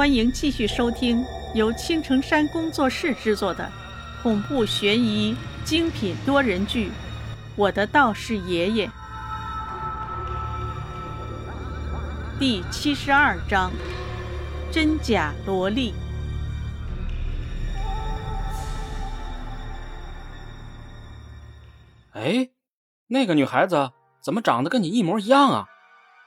欢迎继续收听由青城山工作室制作的恐怖悬疑精品多人剧《我的道士爷爷》第七十二章：真假萝莉。哎，那个女孩子怎么长得跟你一模一样啊？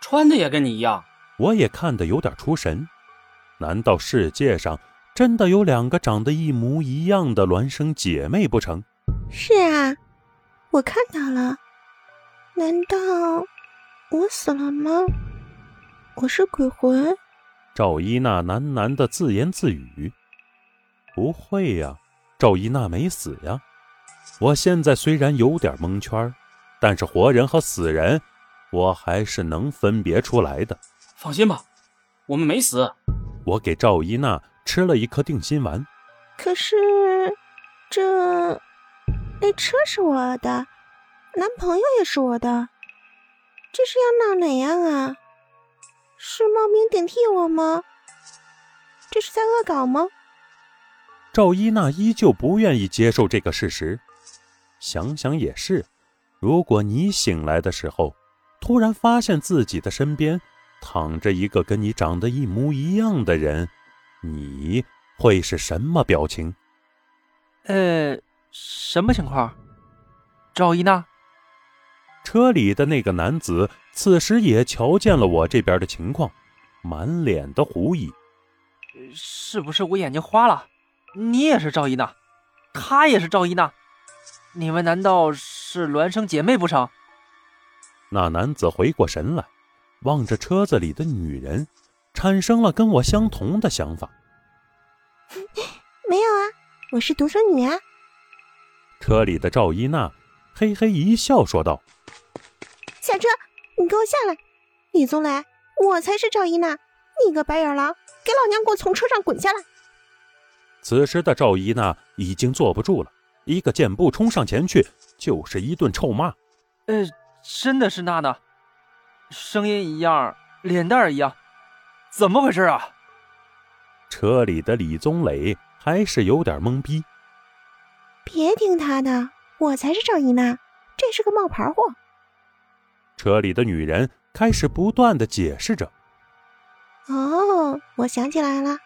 穿的也跟你一样。我也看得有点出神。难道世界上真的有两个长得一模一样的孪生姐妹不成？是啊，我看到了。难道我死了吗？我是鬼魂？赵一娜喃喃的自言自语：“不会呀，赵一娜没死呀。我现在虽然有点蒙圈，但是活人和死人，我还是能分别出来的。放心吧，我们没死。”我给赵一娜吃了一颗定心丸。可是，这那车是我的，男朋友也是我的，这是要闹哪样啊？是冒名顶替我吗？这是在恶搞吗？赵一娜依旧不愿意接受这个事实。想想也是，如果你醒来的时候，突然发现自己的身边……躺着一个跟你长得一模一样的人，你会是什么表情？呃，什么情况？赵一娜，车里的那个男子此时也瞧见了我这边的情况，满脸的狐疑。是不是我眼睛花了？你也是赵一娜，她也是赵一娜，你们难道是孪生姐妹不成？那男子回过神来。望着车子里的女人，产生了跟我相同的想法。没有啊，我是独生女啊。车里的赵一娜嘿嘿一笑，说道：“下车，你给我下来！李宗来，我才是赵一娜，你个白眼狼，给老娘给我从车上滚下来！”此时的赵一娜已经坐不住了，一个箭步冲上前去，就是一顿臭骂：“呃，真的是娜娜。”声音一样，脸蛋一样，怎么回事啊？车里的李宗磊还是有点懵逼。别听他的，我才是赵姨妈，这是个冒牌货。车里的女人开始不断的解释着。哦，我想起来了，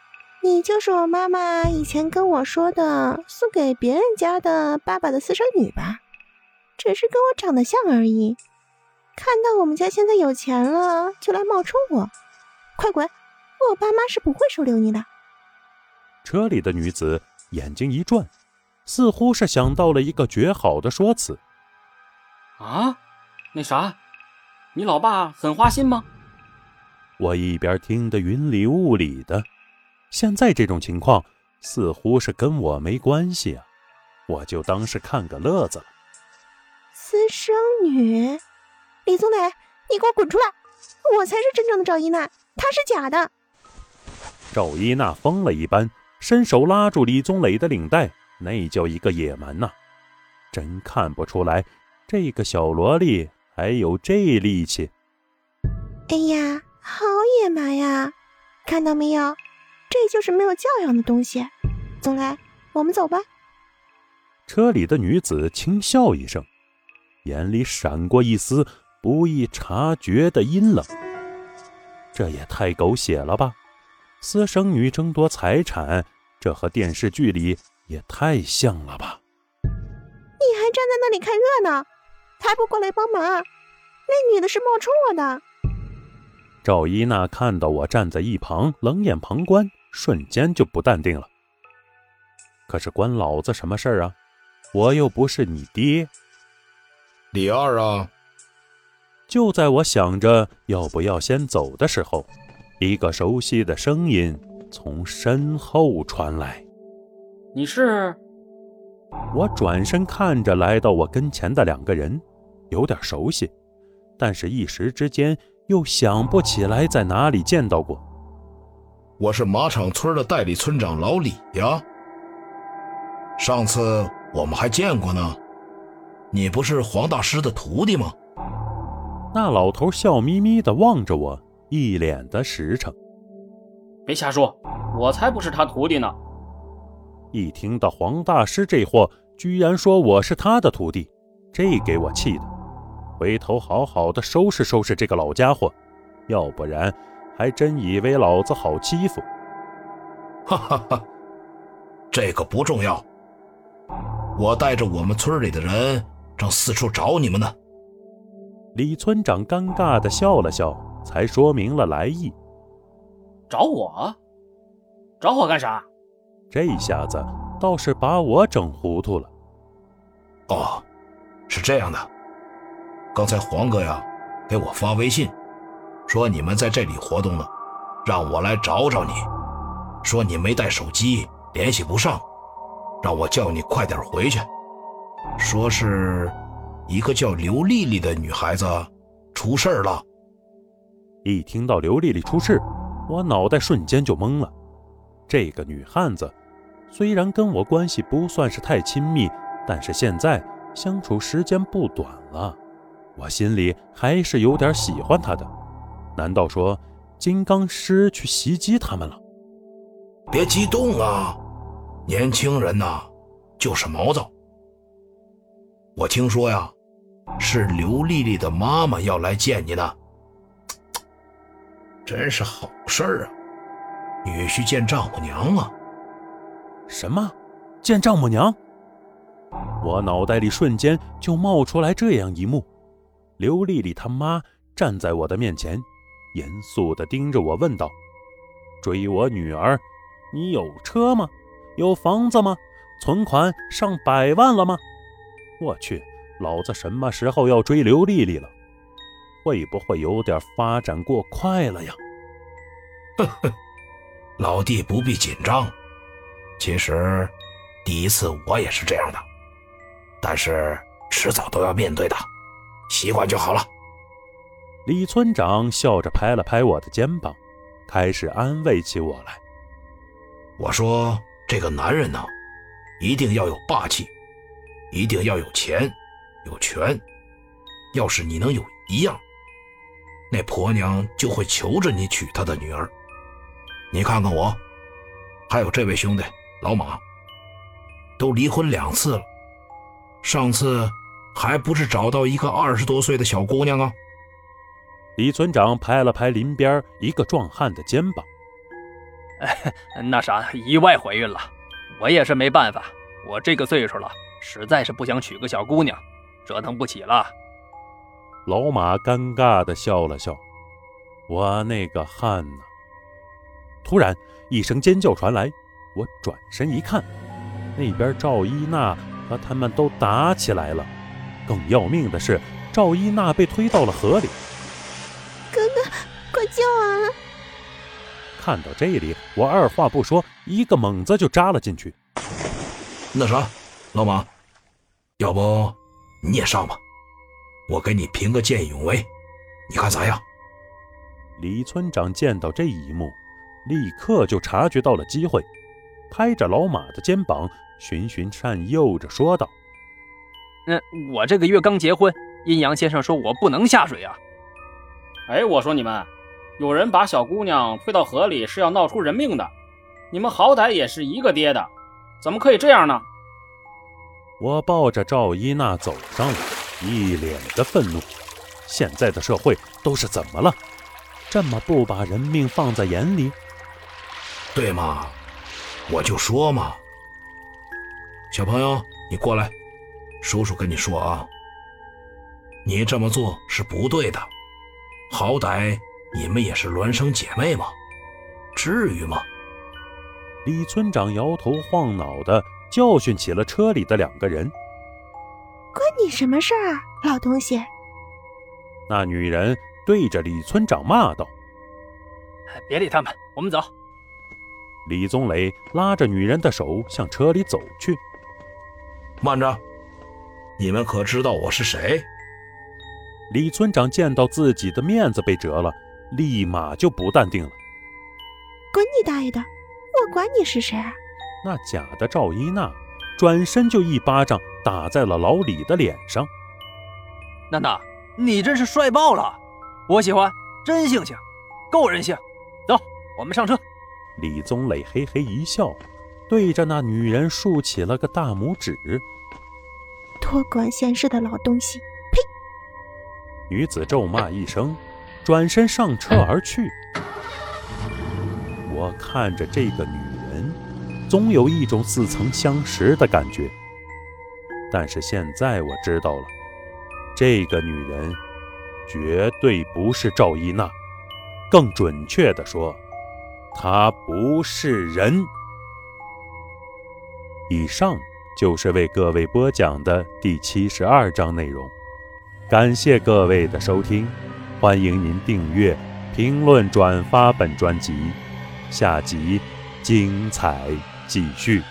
你就是我妈妈以前跟我说的送给别人家的爸爸的私生女吧？只是跟我长得像而已。看到我们家现在有钱了，就来冒充我，快滚！我爸妈是不会收留你的。车里的女子眼睛一转，似乎是想到了一个绝好的说辞。啊，那啥，你老爸很花心吗？我一边听得云里雾里的，现在这种情况似乎是跟我没关系啊，我就当是看个乐子了。私生女。李宗磊，你给我滚出来！我才是真正的赵一娜，她是假的。赵一娜疯了一般，伸手拉住李宗磊的领带，那叫一个野蛮呐！真看不出来，这个小萝莉还有这力气。哎呀，好野蛮呀！看到没有，这就是没有教养的东西。宗磊，我们走吧。车里的女子轻笑一声，眼里闪过一丝。不易察觉的阴冷，这也太狗血了吧！私生女争夺财产，这和电视剧里也太像了吧！你还站在那里看热闹，还不过来帮忙？那女的是冒充我的。赵一娜看到我站在一旁冷眼旁观，瞬间就不淡定了。可是关老子什么事儿啊？我又不是你爹。李二啊！就在我想着要不要先走的时候，一个熟悉的声音从身后传来：“你是？”我转身看着来到我跟前的两个人，有点熟悉，但是一时之间又想不起来在哪里见到过。我是马场村的代理村长老李呀，上次我们还见过呢。你不是黄大师的徒弟吗？那老头笑眯眯地望着我，一脸的实诚。别瞎说，我才不是他徒弟呢。一听到黄大师这货居然说我是他的徒弟，这给我气的，回头好好的收拾收拾这个老家伙，要不然还真以为老子好欺负。哈哈哈，这个不重要。我带着我们村里的人正四处找你们呢。李村长尴尬的笑了笑，才说明了来意。找我？找我干啥？这下子倒是把我整糊涂了。哦，是这样的，刚才黄哥呀给我发微信，说你们在这里活动呢，让我来找找你，说你没带手机，联系不上。让我叫你快点回去。说是一个叫刘丽丽的女孩子出事了。一听到刘丽丽出事，我脑袋瞬间就懵了。这个女汉子虽然跟我关系不算是太亲密，但是现在相处时间不短了，我心里还是有点喜欢她的。难道说金刚师去袭击他们了？别激动啊！年轻人呐，就是毛躁。我听说呀，是刘丽丽的妈妈要来见你呢，真是好事儿啊！女婿见丈母娘啊？什么？见丈母娘？我脑袋里瞬间就冒出来这样一幕：刘丽丽他妈站在我的面前，严肃地盯着我问道：“追我女儿，你有车吗？”有房子吗？存款上百万了吗？我去，老子什么时候要追刘丽丽了？会不会有点发展过快了呀？呵呵，老弟不必紧张。其实，第一次我也是这样的，但是迟早都要面对的，习惯就好了。李村长笑着拍了拍我的肩膀，开始安慰起我来。我说。这个男人呢，一定要有霸气，一定要有钱，有权。要是你能有一样，那婆娘就会求着你娶她的女儿。你看看我，还有这位兄弟老马，都离婚两次了，上次还不是找到一个二十多岁的小姑娘啊？李村长拍了拍林边一个壮汉的肩膀。那啥，意外怀孕了，我也是没办法。我这个岁数了，实在是不想娶个小姑娘，折腾不起了。老马尴尬地笑了笑。我那个汗呐！突然一声尖叫传来，我转身一看，那边赵一娜和他们都打起来了。更要命的是，赵一娜被推到了河里。哥哥，快救啊！看到这里，我二话不说，一个猛子就扎了进去。那啥，老马，要不你也上吧，我给你评个见义勇为，你看咋样？李村长见到这一幕，立刻就察觉到了机会，拍着老马的肩膀，循循善诱着说道：“嗯，我这个月刚结婚，阴阳先生说我不能下水啊。哎，我说你们。”有人把小姑娘推到河里是要闹出人命的，你们好歹也是一个爹的，怎么可以这样呢？我抱着赵一娜走上来，一脸的愤怒。现在的社会都是怎么了？这么不把人命放在眼里？对嘛，我就说嘛。小朋友，你过来，叔叔跟你说啊，你这么做是不对的，好歹。你们也是孪生姐妹嘛？至于吗？李村长摇头晃脑的教训起了车里的两个人。关你什么事儿啊，老东西！那女人对着李村长骂道：“别理他们，我们走。”李宗磊拉着女人的手向车里走去。慢着，你们可知道我是谁？李村长见到自己的面子被折了。立马就不淡定了。滚你大爷的！我管你是谁？那假的赵一娜转身就一巴掌打在了老李的脸上。娜娜，你真是帅爆了！我喜欢，真性情，够人性。走，我们上车。李宗磊嘿嘿一笑，对着那女人竖起了个大拇指。多管闲事的老东西！呸！女子咒骂一声，转身上车而去。我看着这个女人，总有一种似曾相识的感觉。但是现在我知道了，这个女人绝对不是赵一娜，更准确的说，她不是人。以上就是为各位播讲的第七十二章内容，感谢各位的收听，欢迎您订阅、评论、转发本专辑，下集精彩继续。